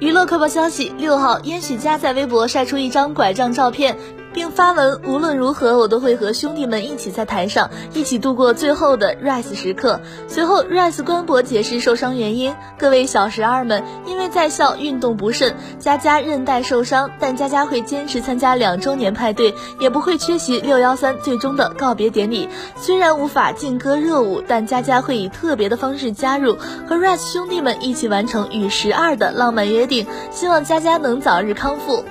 娱乐快报消息：六号，焉栩嘉在微博晒出一张拐杖照片。并发文，无论如何，我都会和兄弟们一起在台上，一起度过最后的 rise 时刻。随后，rise 官博解释受伤原因：各位小十二们，因为在校运动不慎，佳佳韧带受伤，但佳佳会坚持参加两周年派对，也不会缺席六幺三最终的告别典礼。虽然无法劲歌热舞，但佳佳会以特别的方式加入，和 rise 兄弟们一起完成与十二的浪漫约定。希望佳佳能早日康复。